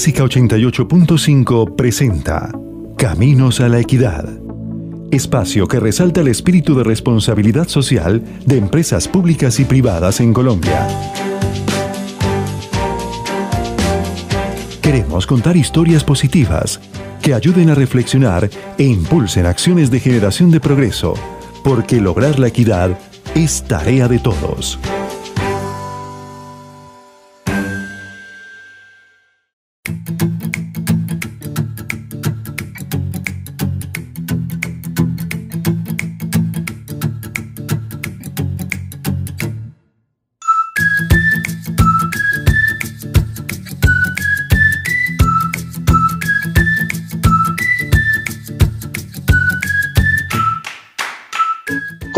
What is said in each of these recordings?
Clásica 88.5 presenta Caminos a la Equidad. Espacio que resalta el espíritu de responsabilidad social de empresas públicas y privadas en Colombia. Queremos contar historias positivas que ayuden a reflexionar e impulsen acciones de generación de progreso, porque lograr la equidad es tarea de todos.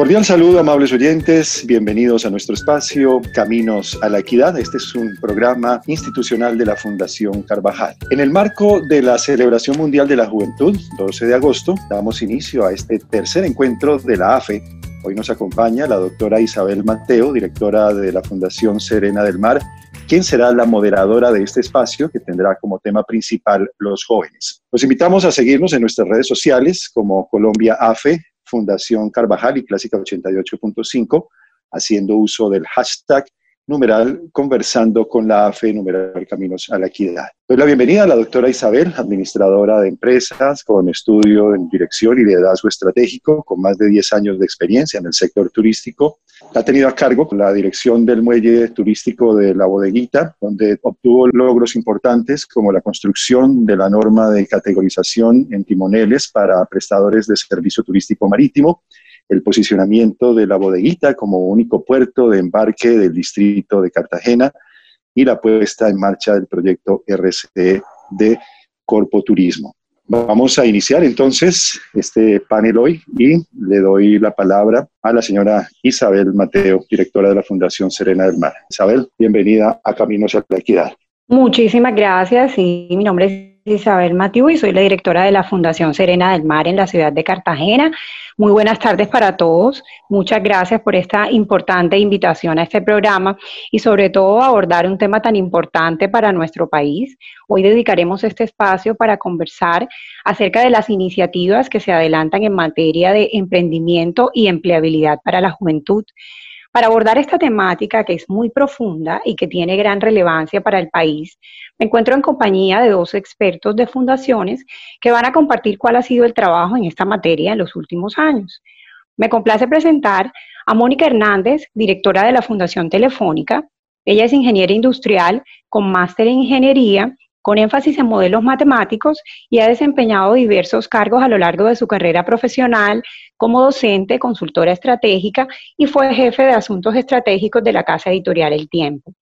Cordial saludo, amables oyentes. Bienvenidos a nuestro espacio Caminos a la Equidad. Este es un programa institucional de la Fundación Carvajal. En el marco de la celebración mundial de la juventud, 12 de agosto, damos inicio a este tercer encuentro de la AFE. Hoy nos acompaña la doctora Isabel Mateo, directora de la Fundación Serena del Mar, quien será la moderadora de este espacio que tendrá como tema principal los jóvenes. Los invitamos a seguirnos en nuestras redes sociales como Colombia AFE, Fundación Carvajal y Clásica 88.5, haciendo uso del hashtag numeral conversando con la AFE, numeral Caminos a la Equidad. Doy la bienvenida a la doctora Isabel, administradora de empresas con estudio en dirección y liderazgo estratégico, con más de 10 años de experiencia en el sector turístico. Ha tenido a cargo la dirección del muelle turístico de La Bodeguita, donde obtuvo logros importantes como la construcción de la norma de categorización en timoneles para prestadores de servicio turístico marítimo, el posicionamiento de la bodeguita como único puerto de embarque del distrito de Cartagena y la puesta en marcha del proyecto RCE de Corpo Turismo. Vamos a iniciar entonces este panel hoy y le doy la palabra a la señora Isabel Mateo, directora de la Fundación Serena del Mar. Isabel, bienvenida a Caminos a la Equidad. Muchísimas gracias y mi nombre es Isabel Matiu y soy la directora de la Fundación Serena del Mar en la ciudad de Cartagena. Muy buenas tardes para todos. Muchas gracias por esta importante invitación a este programa y sobre todo abordar un tema tan importante para nuestro país. Hoy dedicaremos este espacio para conversar acerca de las iniciativas que se adelantan en materia de emprendimiento y empleabilidad para la juventud. Para abordar esta temática que es muy profunda y que tiene gran relevancia para el país, me encuentro en compañía de dos expertos de fundaciones que van a compartir cuál ha sido el trabajo en esta materia en los últimos años. Me complace presentar a Mónica Hernández, directora de la Fundación Telefónica. Ella es ingeniera industrial con máster en ingeniería con énfasis en modelos matemáticos y ha desempeñado diversos cargos a lo largo de su carrera profesional como docente, consultora estratégica y fue jefe de asuntos estratégicos de la casa editorial El Tiempo.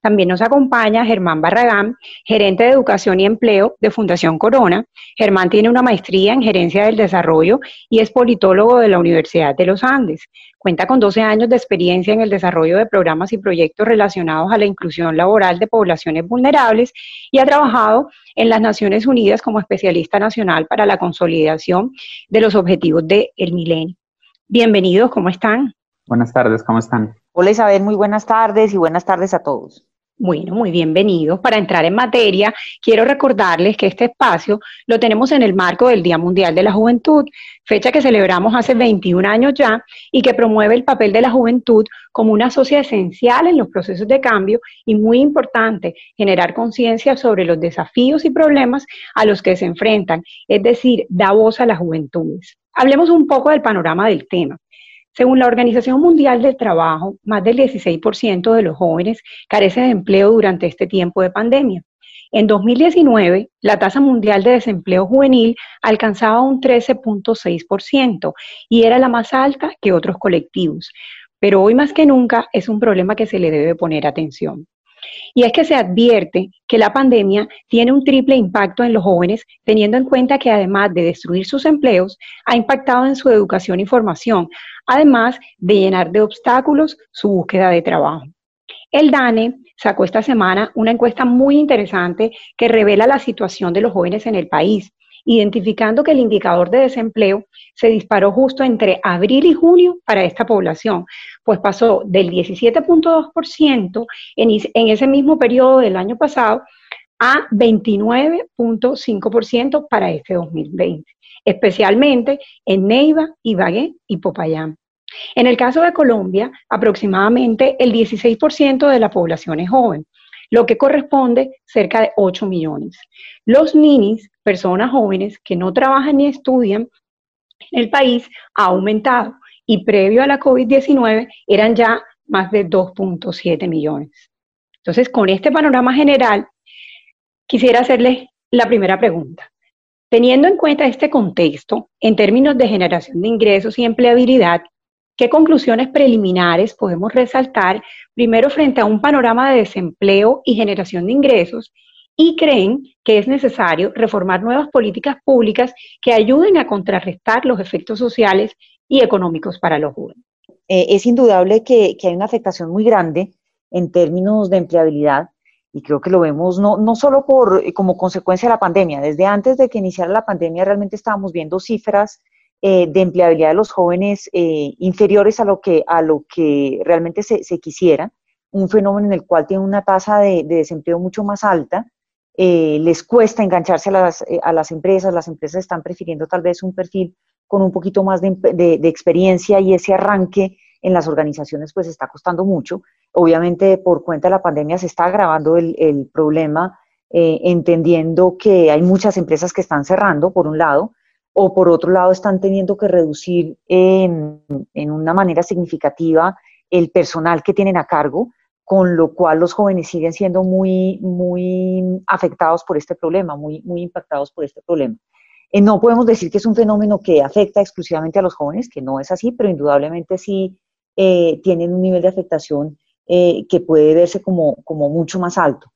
También nos acompaña Germán Barragán, gerente de educación y empleo de Fundación Corona. Germán tiene una maestría en gerencia del desarrollo y es politólogo de la Universidad de los Andes. Cuenta con 12 años de experiencia en el desarrollo de programas y proyectos relacionados a la inclusión laboral de poblaciones vulnerables y ha trabajado en las Naciones Unidas como especialista nacional para la consolidación de los objetivos del milenio. Bienvenidos, ¿cómo están? Buenas tardes, ¿cómo están? Hola Isabel, muy buenas tardes y buenas tardes a todos. Bueno, muy bienvenidos. Para entrar en materia, quiero recordarles que este espacio lo tenemos en el marco del Día Mundial de la Juventud, fecha que celebramos hace 21 años ya y que promueve el papel de la juventud como una sociedad esencial en los procesos de cambio y muy importante generar conciencia sobre los desafíos y problemas a los que se enfrentan, es decir, da voz a las juventudes. Hablemos un poco del panorama del tema. Según la Organización Mundial del Trabajo, más del 16% de los jóvenes carecen de empleo durante este tiempo de pandemia. En 2019, la tasa mundial de desempleo juvenil alcanzaba un 13.6% y era la más alta que otros colectivos. Pero hoy más que nunca es un problema que se le debe poner atención. Y es que se advierte que la pandemia tiene un triple impacto en los jóvenes, teniendo en cuenta que además de destruir sus empleos, ha impactado en su educación y formación, además de llenar de obstáculos su búsqueda de trabajo. El DANE sacó esta semana una encuesta muy interesante que revela la situación de los jóvenes en el país identificando que el indicador de desempleo se disparó justo entre abril y junio para esta población, pues pasó del 17.2% en, en ese mismo periodo del año pasado a 29.5% para este 2020, especialmente en Neiva, Ibagué y Popayán. En el caso de Colombia, aproximadamente el 16% de la población es joven, lo que corresponde cerca de 8 millones. Los ninis, personas jóvenes que no trabajan ni estudian en el país, ha aumentado y previo a la COVID-19 eran ya más de 2.7 millones. Entonces, con este panorama general, quisiera hacerles la primera pregunta. Teniendo en cuenta este contexto, en términos de generación de ingresos y empleabilidad, ¿qué conclusiones preliminares podemos resaltar primero frente a un panorama de desempleo y generación de ingresos? Y creen que es necesario reformar nuevas políticas públicas que ayuden a contrarrestar los efectos sociales y económicos para los jóvenes. Eh, es indudable que, hay una afectación muy grande en términos de empleabilidad y creo que lo vemos no, no solo por, eh, como consecuencia de la pandemia, desde antes de que iniciara la pandemia realmente estábamos viendo cifras eh, de empleabilidad de los jóvenes inferiores a lo que, a lo que realmente se, quisiera, un fenómeno en el cual tiene una tasa de, desempleo mucho más alta, les cuesta engancharse a las, a las empresas, las empresas están prefiriendo tal vez un perfil con un poquito más de, experiencia y ese arranque en las organizaciones pues está costando mucho. Obviamente por cuenta de la pandemia se está agravando el, problema, eh, entendiendo que hay muchas empresas que están cerrando, por un lado, o por otro lado están teniendo que reducir en, una manera significativa el personal que tienen a cargo, con lo cual los jóvenes siguen siendo muy, muy afectados por este problema, muy, muy impactados por este problema. Eh, no podemos decir que es un fenómeno que afecta exclusivamente a los jóvenes, que no es así, pero indudablemente sí eh, tienen un nivel de afectación eh, que puede verse como, como mucho más alto.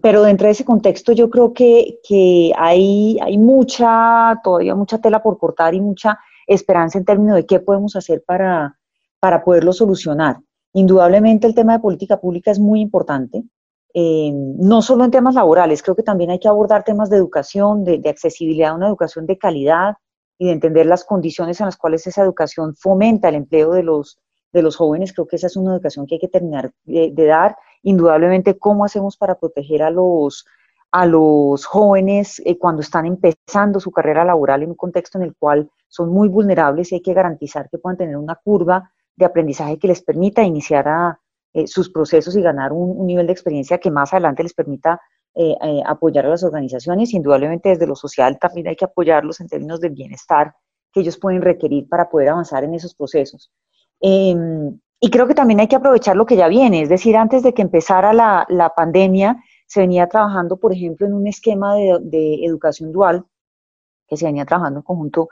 Pero dentro de ese contexto yo creo que, que hay, hay mucha, todavía mucha tela por cortar y mucha esperanza en términos de qué podemos hacer para, para poderlo solucionar. Indudablemente el tema de política pública es muy importante. Eh, no solo en temas laborales, creo que también hay que abordar temas de educación, de, accesibilidad a una educación de calidad y de entender las condiciones en las cuales esa educación fomenta el empleo de los, de los jóvenes. Creo que esa es una educación que hay que terminar de, dar. Indudablemente, ¿cómo hacemos para proteger a los, a los jóvenes eh, cuando están empezando su carrera laboral en un contexto en el cual son muy vulnerables y hay que garantizar que puedan tener una curva de aprendizaje que les permita iniciar a, eh, sus procesos y ganar un, nivel de experiencia que más adelante les permita eh, apoyar a las organizaciones. Indudablemente desde lo social también hay que apoyarlos en términos del bienestar que ellos pueden requerir para poder avanzar en esos procesos. Em, y creo que también hay que aprovechar lo que ya viene, es decir, antes de que empezara la, la pandemia, se venía trabajando, por ejemplo, en un esquema de, de educación dual, que se venía trabajando en conjunto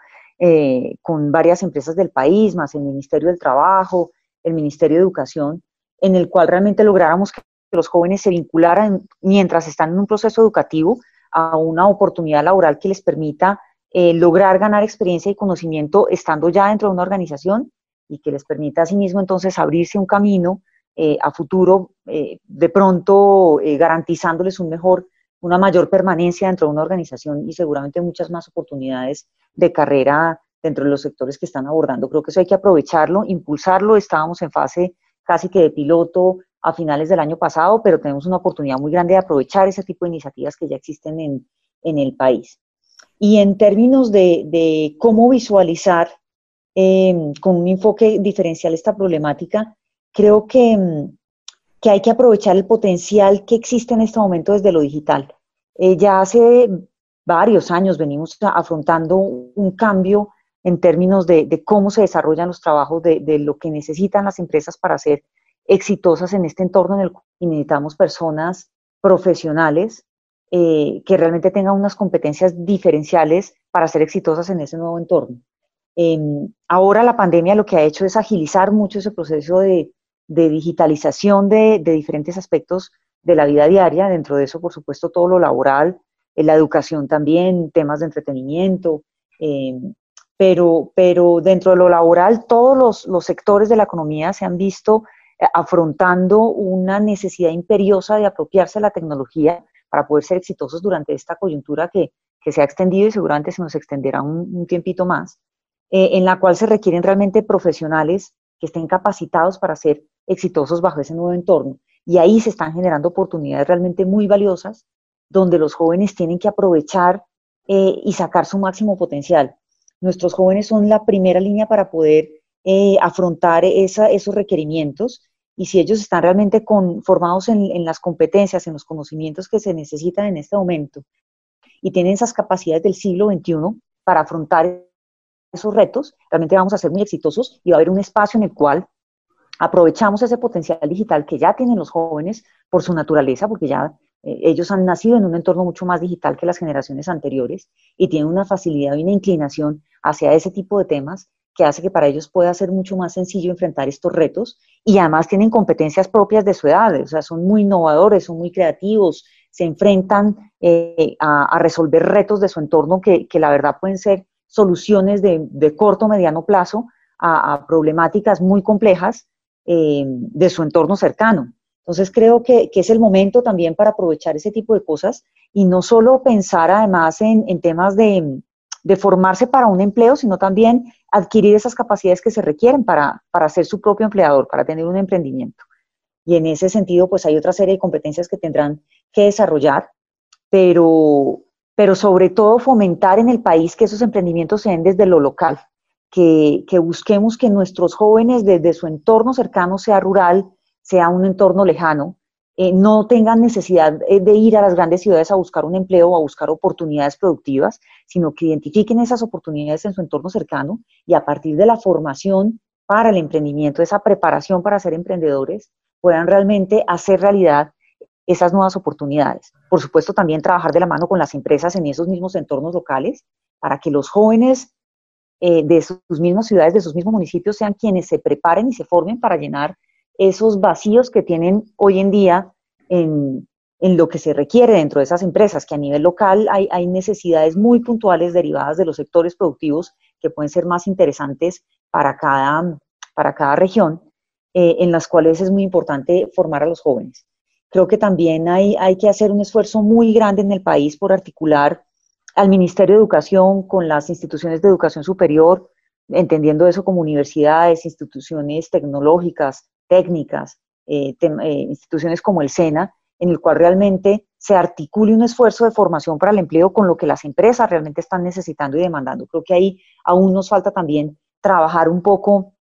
con varias empresas del país, más el Ministerio del Trabajo, el Ministerio de Educación, en el cual realmente lográramos que los jóvenes se vincularan mientras están en un proceso educativo a una oportunidad laboral que les permita eh, lograr ganar experiencia y conocimiento estando ya dentro de una organización y que les permita asimismo entonces abrirse un camino eh, a futuro, eh, de pronto garantizándoles un mejor, una mayor permanencia dentro de una organización y seguramente muchas más oportunidades de carrera dentro de los sectores que están abordando. Creo que eso hay que aprovecharlo, impulsarlo. Estábamos en fase casi que de piloto a finales del año pasado, pero tenemos una oportunidad muy grande de aprovechar ese tipo de iniciativas que ya existen en, el país. Y en términos de, cómo visualizar em, con un enfoque diferencial esta problemática, creo que, em, que, hay que aprovechar el potencial que existe en este momento desde lo digital. Eh, ya hace varios años venimos afrontando un cambio en términos de, cómo se desarrollan los trabajos, de, lo que necesitan las empresas para ser exitosas en este entorno en el cual necesitamos personas profesionales eh, que realmente tengan unas competencias diferenciales para ser exitosas en ese nuevo entorno. Ahora la pandemia lo que ha hecho es agilizar mucho ese proceso de, digitalización de, diferentes aspectos de la vida diaria, dentro de eso, por supuesto, todo lo laboral, eh, la educación también, temas de entretenimiento, em, pero, pero dentro de lo laboral todos los, sectores de la economía se han visto eh, afrontando una necesidad imperiosa de apropiarse de la tecnología para poder ser exitosos durante esta coyuntura que, que se ha extendido y seguramente se nos extenderá un, un tiempito más, eh, en la cual se requieren realmente profesionales que estén capacitados para ser exitosos bajo ese nuevo entorno. y ahí se están generando oportunidades realmente muy valiosas donde los jóvenes tienen que aprovechar eh, y sacar su máximo potencial. Nuestros jóvenes son la primera línea para poder eh, afrontar esos requerimientos y si ellos están realmente formados en, las competencias, en los conocimientos que se necesitan en este momento y tienen esas capacidades del siglo XXI para afrontar esos retos, realmente vamos a ser muy exitosos y va a haber un espacio en el cual aprovechamos ese potencial digital que ya tienen los jóvenes por su naturaleza, porque ya eh, ellos han nacido en un entorno mucho más digital que las generaciones anteriores y tienen una facilidad y una inclinación hacia ese tipo de temas que hace que para ellos pueda ser mucho más sencillo enfrentar estos retos y además tienen competencias propias de su edad, o sea, son muy innovadores, son muy creativos, se enfrentan eh, a, resolver retos de su entorno que, la verdad pueden ser soluciones de, corto o mediano plazo a, problemáticas muy complejas eh, de su entorno cercano. Entonces creo que, es el momento también para aprovechar ese tipo de cosas y no solo pensar además en, temas de, formarse para un empleo, sino también adquirir esas capacidades que se requieren para, para ser su propio empleador, para tener un emprendimiento. Y en ese sentido, pues hay otra serie de competencias que tendrán que desarrollar, pero, pero sobre todo fomentar en el país que esos emprendimientos se den desde lo local, que, que busquemos que nuestros jóvenes desde su entorno cercano, sea rural, sea un entorno lejano, eh, no tengan necesidad eh, de ir a las grandes ciudades a buscar un empleo o a buscar oportunidades productivas, sino que identifiquen esas oportunidades en su entorno cercano y a partir de la formación para el emprendimiento, esa preparación para ser emprendedores, puedan realmente hacer realidad esas nuevas oportunidades. Por supuesto, también trabajar de la mano con las empresas en esos mismos entornos locales para que los jóvenes eh, de sus mismas ciudades, de sus mismos municipios, sean quienes se preparen y se formen para llenar esos vacíos que tienen hoy en día en, lo que se requiere dentro de esas empresas, que a nivel local hay, necesidades muy puntuales derivadas de los sectores productivos que pueden ser más interesantes para cada, para cada región, eh, en las cuales es muy importante formar a los jóvenes. Creo que también hay, hay que hacer un esfuerzo muy grande en el país por articular al Ministerio de Educación con las instituciones de educación superior, entendiendo eso como universidades, instituciones tecnológicas, técnicas, eh, eh, instituciones como el SENA, en el cual realmente se articule un esfuerzo de formación para el empleo con lo que las empresas realmente están necesitando y demandando. Creo que ahí aún nos falta también trabajar un poco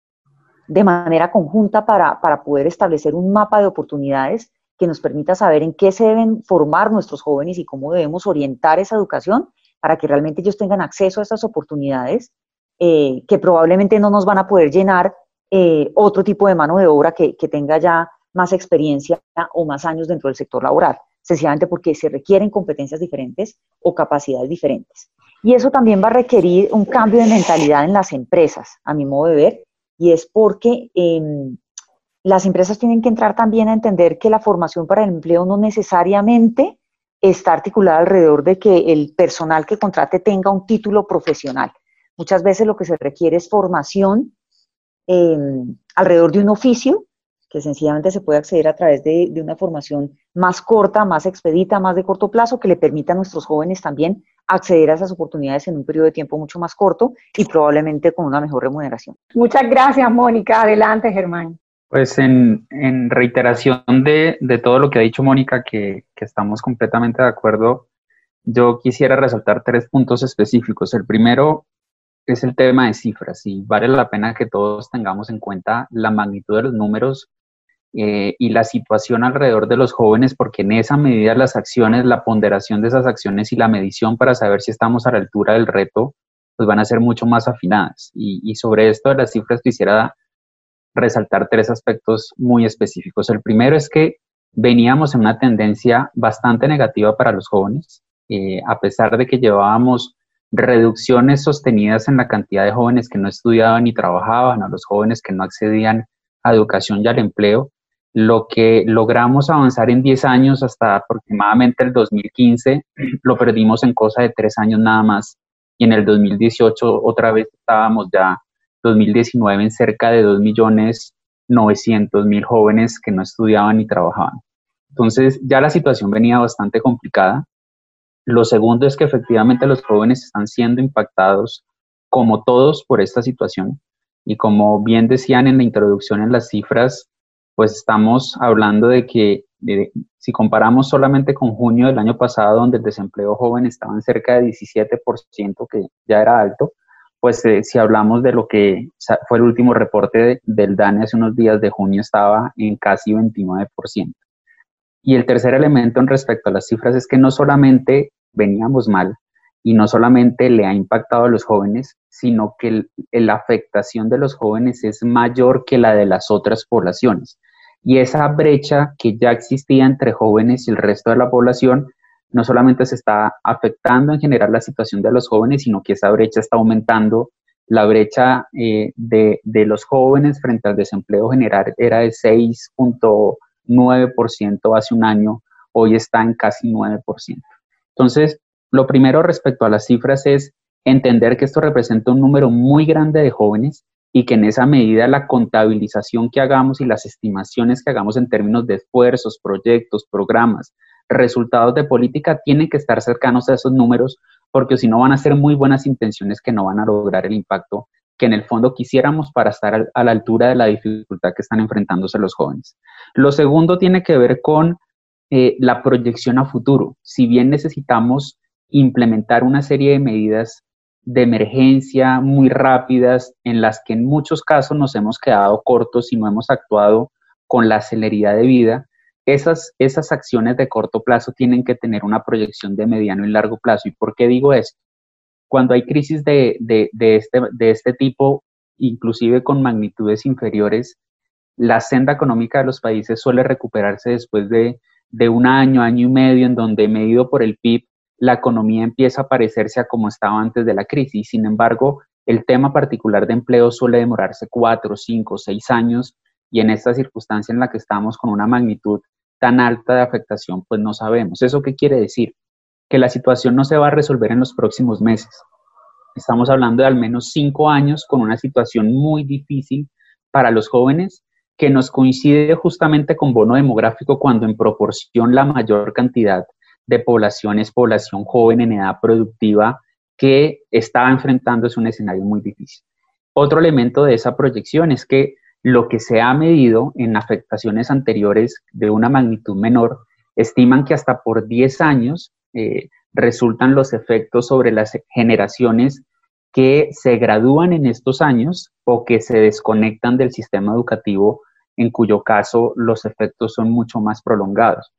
de manera conjunta para, para poder establecer un mapa de oportunidades que nos permita saber en qué se deben formar nuestros jóvenes y cómo debemos orientar esa educación para que realmente ellos tengan acceso a estas oportunidades eh, que probablemente no nos van a poder llenar eh, otro tipo de mano de obra que, tenga ya más experiencia o más años dentro del sector laboral, sencillamente porque se requieren competencias diferentes o capacidades diferentes. Y eso también va a requerir un cambio de mentalidad en las empresas, a mi modo de ver, y es porque em, las empresas tienen que entrar también a entender que la formación para el empleo no necesariamente está articulada alrededor de que el personal que contrate tenga un título profesional. Muchas veces lo que se requiere es formación Em, alrededor de un oficio que sencillamente se puede acceder a través de, una formación más corta, más expedita, más de corto plazo, que le permita a nuestros jóvenes también acceder a esas oportunidades en un periodo de tiempo mucho más corto y probablemente con una mejor remuneración. Muchas gracias, Mónica. Adelante, Germán. Pues en, reiteración de, todo lo que ha dicho Mónica, que, estamos completamente de acuerdo, yo quisiera resaltar tres puntos específicos. El primero es el tema de cifras y vale la pena que todos tengamos en cuenta la magnitud de los números eh, y la situación alrededor de los jóvenes, porque en esa medida las acciones, la ponderación de esas acciones y la medición para saber si estamos a la altura del reto, pues van a ser mucho más afinadas. Y, y sobre esto de las cifras quisiera resaltar tres aspectos muy específicos. El primero es que veníamos en una tendencia bastante negativa para los jóvenes, eh, a pesar de que llevábamos reducciones sostenidas en la cantidad de jóvenes que no estudiaban ni trabajaban, a los jóvenes que no accedían a educación y al empleo. Lo que logramos avanzar en 10 años hasta aproximadamente el 2015, lo perdimos en cosa de 3 años nada más. Y en el 2018 otra vez estábamos ya, 2019, en cerca de 2.900.000 jóvenes que no estudiaban ni trabajaban. Entonces ya la situación venía bastante complicada. Lo segundo es que efectivamente los jóvenes están siendo impactados, como todos, por esta situación. Y como bien decían en la introducción en las cifras, pues estamos hablando de que si comparamos solamente con junio del año pasado, donde el desempleo joven estaba en cerca de 17%, que ya era alto, pues eh, si hablamos de lo que fue el último reporte del DANE hace unos días de junio, estaba en casi 29%. Y el tercer elemento en respecto a las cifras es que no solamente veníamos mal y no solamente le ha impactado a los jóvenes, sino que la afectación de los jóvenes es mayor que la de las otras poblaciones. Y esa brecha que ya existía entre jóvenes y el resto de la población, no solamente se está afectando en general la situación de los jóvenes, sino que esa brecha está aumentando. La brecha eh, de, de, los jóvenes frente al desempleo general era de 6.9% hace un año, hoy está en casi 9%. Entonces, lo primero respecto a las cifras es entender que esto representa un número muy grande de jóvenes y que en esa medida la contabilización que hagamos y las estimaciones que hagamos en términos de esfuerzos, proyectos, programas, resultados de política tienen que estar cercanos a esos números porque si no van a ser muy buenas intenciones que no van a lograr el impacto que en el fondo quisiéramos para estar a la altura de la dificultad que están enfrentándose los jóvenes. Lo segundo tiene que ver con eh, la proyección a futuro. Si bien necesitamos implementar una serie de medidas de emergencia muy rápidas en las que en muchos casos nos hemos quedado cortos y no hemos actuado con la celeridad de vida, esas, esas acciones de corto plazo tienen que tener una proyección de mediano y largo plazo. ¿Y por qué digo esto? Cuando hay crisis de, de, de, este, de este tipo, inclusive con magnitudes inferiores, la senda económica de los países suele recuperarse después de, de un año, año y medio, en donde medido por el PIB la economía empieza a parecerse a como estaba antes de la crisis. Sin embargo, el tema particular de empleo suele demorarse cuatro, cinco, seis años y en esta circunstancia en la que estamos con una magnitud tan alta de afectación, pues no sabemos. ¿Eso qué quiere decir? Que la situación no se va a resolver en los próximos meses. Estamos hablando de al menos cinco años con una situación muy difícil para los jóvenes que nos coincide justamente con bono demográfico cuando en proporción la mayor cantidad de población es población joven en edad productiva que está enfrentándose a un escenario muy difícil. Otro elemento de esa proyección es que lo que se ha medido en afectaciones anteriores de una magnitud menor, estiman que hasta por 10 años eh, resultan los efectos sobre las generaciones que se gradúan en estos años o que se desconectan del sistema educativo, en cuyo caso los efectos son mucho más prolongados.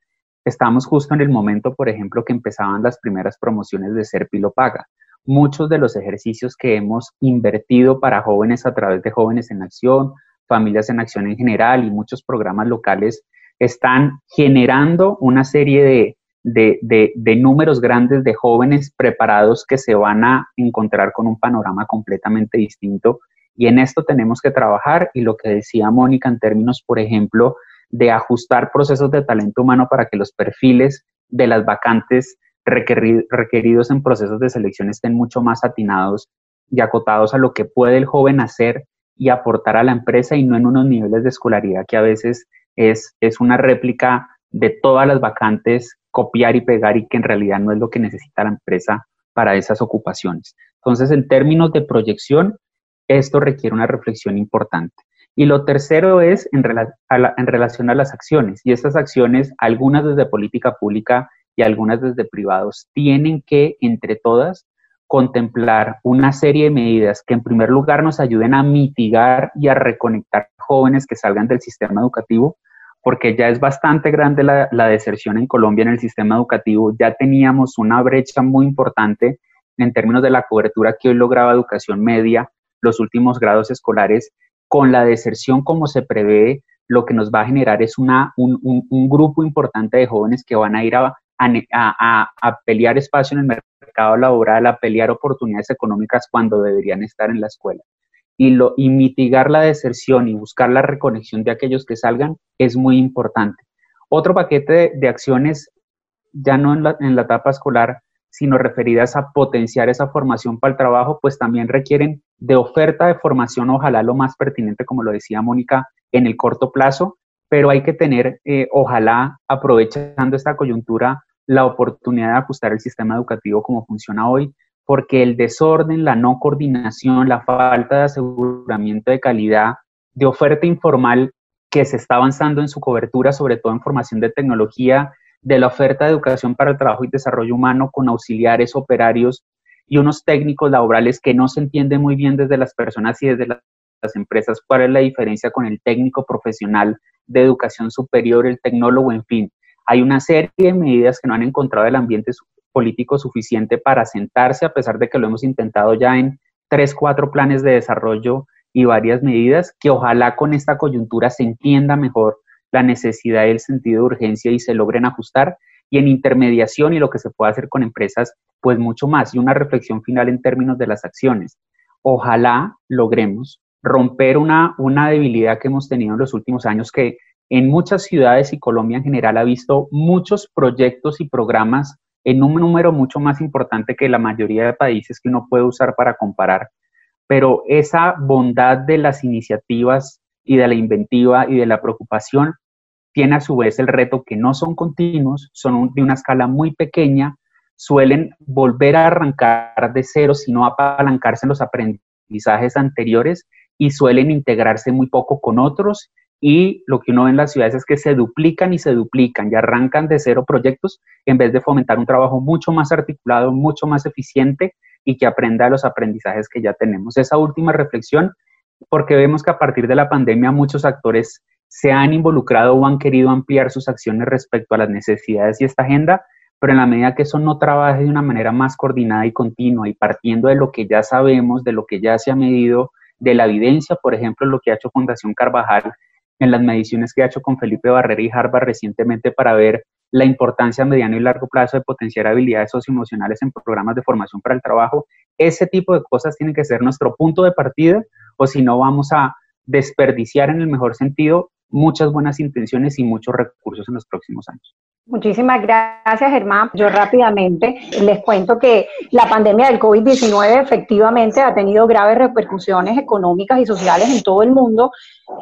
Estamos justo en el momento, por ejemplo, que empezaban las primeras promociones de Serpilo Paga. Muchos de los ejercicios que hemos invertido para jóvenes a través de Jóvenes en Acción, Familias en Acción en general y muchos programas locales están generando una serie de, de, números grandes de jóvenes preparados que se van a encontrar con un panorama completamente distinto. Y en esto tenemos que trabajar y lo que decía Mónica en términos, por ejemplo, de ajustar procesos de talento humano para que los perfiles de las vacantes requeridos en procesos de selección estén mucho más atinados y acotados a lo que puede el joven hacer y aportar a la empresa y no en unos niveles de escolaridad que a veces es, es una réplica de todas las vacantes, copiar y pegar y que en realidad no es lo que necesita la empresa para esas ocupaciones. Entonces, en términos de proyección, esto requiere una reflexión importante. Y lo tercero es en, en relación a las acciones. Y estas acciones, algunas desde política pública y algunas desde privados, tienen que, entre todas, contemplar una serie de medidas que en primer lugar nos ayuden a mitigar y a reconectar jóvenes que salgan del sistema educativo, porque ya es bastante grande la, deserción en Colombia en el sistema educativo, ya teníamos una brecha muy importante en términos de la cobertura que hoy lograba educación media, los últimos grados escolares, con la deserción como se prevé, lo que nos va a generar es una, un, un, grupo importante de jóvenes que van a ir a, a, a, pelear espacio en el mercado laboral, a pelear oportunidades económicas cuando deberían estar en la escuela. Y, lo, y mitigar la deserción y buscar la reconexión de aquellos que salgan es muy importante. Otro paquete de, de acciones, ya no en la, en la etapa escolar, sino referidas a potenciar esa formación para el trabajo, pues también requieren de oferta de formación, ojalá lo más pertinente, como lo decía Mónica, en el corto plazo, pero hay que tener, eh, ojalá, aprovechando esta coyuntura, la oportunidad de ajustar el sistema educativo como funciona hoy, porque el desorden, la no coordinación, la falta de aseguramiento de calidad, de oferta informal que se está avanzando en su cobertura, sobre todo en formación de tecnología, de la oferta de educación para el trabajo y desarrollo humano con auxiliares, operarios y unos técnicos laborales que no se entiende muy bien desde las personas y desde las empresas cuál es la diferencia con el técnico profesional de educación superior, el tecnólogo, en fin. Hay una serie de medidas que no han encontrado el ambiente político suficiente para sentarse, a pesar de que lo hemos intentado ya en tres, cuatro planes de desarrollo y varias medidas, que ojalá con esta coyuntura se entienda mejor la necesidad y el sentido de urgencia y se logren ajustar. Y en intermediación y lo que se puede hacer con empresas, pues mucho más. Y una reflexión final en términos de las acciones. Ojalá logremos romper una, una debilidad que hemos tenido en los últimos años que en muchas ciudades y Colombia en general ha visto muchos proyectos y programas en un número mucho más importante que la mayoría de países que uno puede usar para comparar. Pero esa bondad de las iniciativas y de la inventiva y de la preocupación tiene a su vez el reto que no son continuos, son de una escala muy pequeña, suelen volver a arrancar de cero, sino apalancarse en los aprendizajes anteriores y suelen integrarse muy poco con otros y lo que uno ve en las ciudades es que se duplican y se duplican y arrancan de cero proyectos en vez de fomentar un trabajo mucho más articulado, mucho más eficiente y que aprenda los aprendizajes que ya tenemos. Esa última reflexión, porque vemos que a partir de la pandemia muchos actores se han involucrado o han querido ampliar sus acciones respecto a las necesidades y esta agenda, pero en la medida que eso no trabaje de una manera más coordinada y continua y partiendo de lo que ya sabemos, de lo que ya se ha medido, de la evidencia, por ejemplo, lo que ha hecho Fundación Carvajal en las mediciones que ha hecho con Felipe Barrera y Harvard recientemente para ver la importancia a mediano y largo plazo de potenciar habilidades socioemocionales en programas de formación para el trabajo. Ese tipo de cosas tienen que ser nuestro punto de partida o si no vamos a desperdiciar en el mejor sentido muchas buenas intenciones y muchos recursos en los próximos años. Muchísimas gracias, Germán. Yo rápidamente les cuento que la pandemia del COVID-19 efectivamente ha tenido graves repercusiones económicas y sociales en todo el mundo,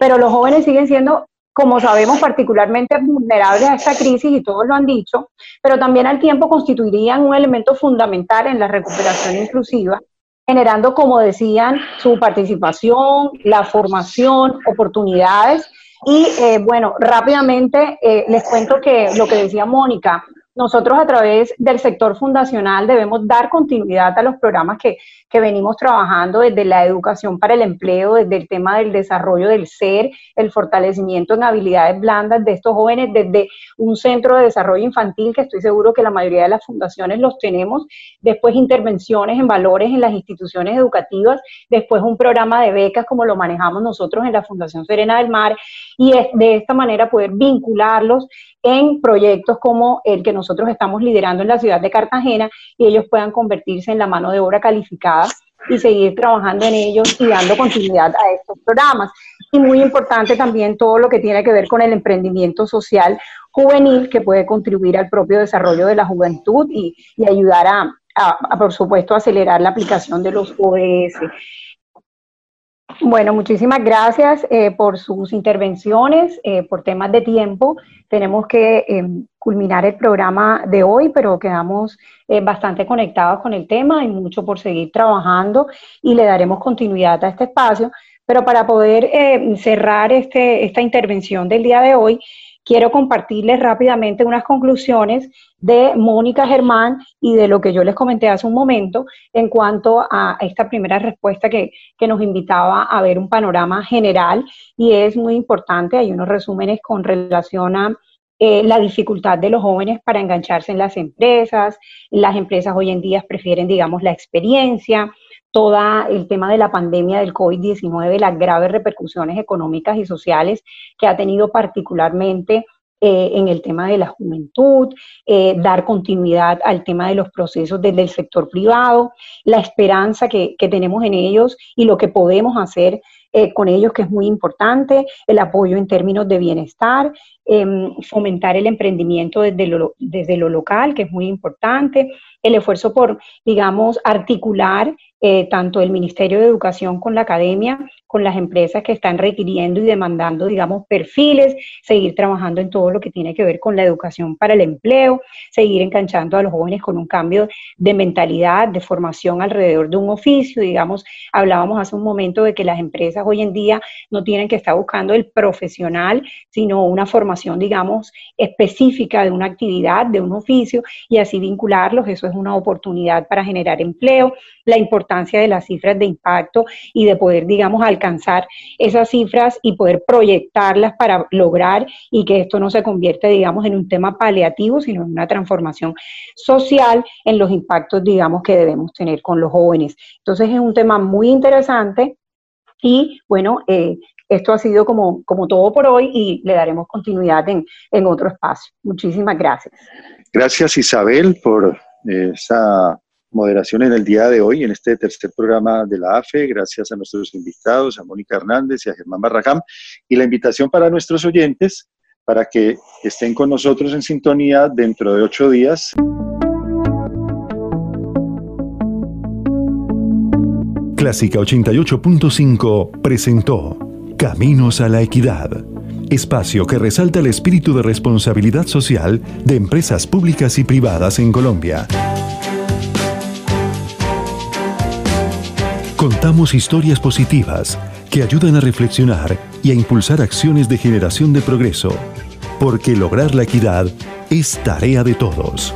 pero los jóvenes siguen siendo, como sabemos, particularmente vulnerables a esta crisis y todos lo han dicho, pero también al tiempo constituirían un elemento fundamental en la recuperación inclusiva generando, como decían, su participación, la formación, oportunidades y eh, bueno, rápidamente eh, les cuento que lo que decía Mónica, nosotros a través del sector fundacional debemos dar continuidad a los programas que, que, venimos trabajando desde la educación para el empleo, desde el tema del desarrollo del ser, el fortalecimiento en habilidades blandas de estos jóvenes, desde un centro de desarrollo infantil, que estoy seguro que la mayoría de las fundaciones los tenemos, después intervenciones en valores en las instituciones educativas, después un programa de becas como lo manejamos nosotros en la Fundación Serena del Mar, y de esta manera poder vincularlos en proyectos como el que nosotros estamos liderando en la ciudad de Cartagena y ellos puedan convertirse en la mano de obra calificada y seguir trabajando en ellos y dando continuidad a estos programas. Y muy importante también todo lo que tiene que ver con el emprendimiento social juvenil que puede contribuir al propio desarrollo de la juventud y, ayudar a, por supuesto, acelerar la aplicación de los ODS. Bueno, muchísimas gracias eh, por sus intervenciones, eh, por temas de tiempo. Tenemos que em, culminar el programa de hoy, pero quedamos eh, bastante conectados con el tema, hay mucho por seguir trabajando y le daremos continuidad a este espacio. Pero para poder cerrar este, esta intervención del día de hoy, quiero compartirles rápidamente unas conclusiones de Mónica Germán y de lo que yo les comenté hace un momento en cuanto a esta primera respuesta que, nos invitaba a ver un panorama general. Y es muy importante, hay unos resúmenes con relación a eh, la dificultad de los jóvenes para engancharse en las empresas, las empresas hoy en día prefieren, digamos, la experiencia, todo el tema de la pandemia del COVID-19, las graves repercusiones económicas y sociales que ha tenido particularmente eh, en el tema de la juventud, eh, dar continuidad al tema de los procesos desde el sector privado, la esperanza que, tenemos en ellos y lo que podemos hacer eh, con ellos, que es muy importante, el apoyo en términos de bienestar, em, fomentar el emprendimiento desde lo, desde lo local, que es muy importante, el esfuerzo por, digamos, articular eh, tanto el Ministerio de Educación con la academia, con las empresas que están requiriendo y demandando, digamos, perfiles, seguir trabajando en todo lo que tiene que ver con la educación para el empleo, seguir enganchando a los jóvenes con un cambio de mentalidad, de formación alrededor de un oficio, digamos, hablábamos hace un momento de que las empresas hoy en día no tienen que estar buscando el profesional, sino una formación, digamos, específica de una actividad, de un oficio, y así vincularlos, eso es una oportunidad para generar empleo, la importancia de las cifras de impacto y de poder, digamos, alcanzar esas cifras y poder proyectarlas para lograr y que esto no se convierta, digamos, en un tema paliativo, sino en una transformación social en los impactos, digamos, que debemos tener con los jóvenes. Entonces es un tema muy interesante y bueno, eh, esto ha sido como, como todo por hoy y le daremos continuidad en, en otro espacio. Muchísimas gracias. Gracias Isabel por eh, esa moderación en el día de hoy, en este tercer programa de la AFE. Gracias a nuestros invitados, a Mónica Hernández y a Germán Barrajam. Y la invitación para nuestros oyentes para que estén con nosotros en sintonía dentro de ocho días. Clásica 88.5 presentó Caminos a la Equidad, espacio que resalta el espíritu de responsabilidad social de empresas públicas y privadas en Colombia. Contamos historias positivas que ayudan a reflexionar y a impulsar acciones de generación de progreso, porque lograr la equidad es tarea de todos.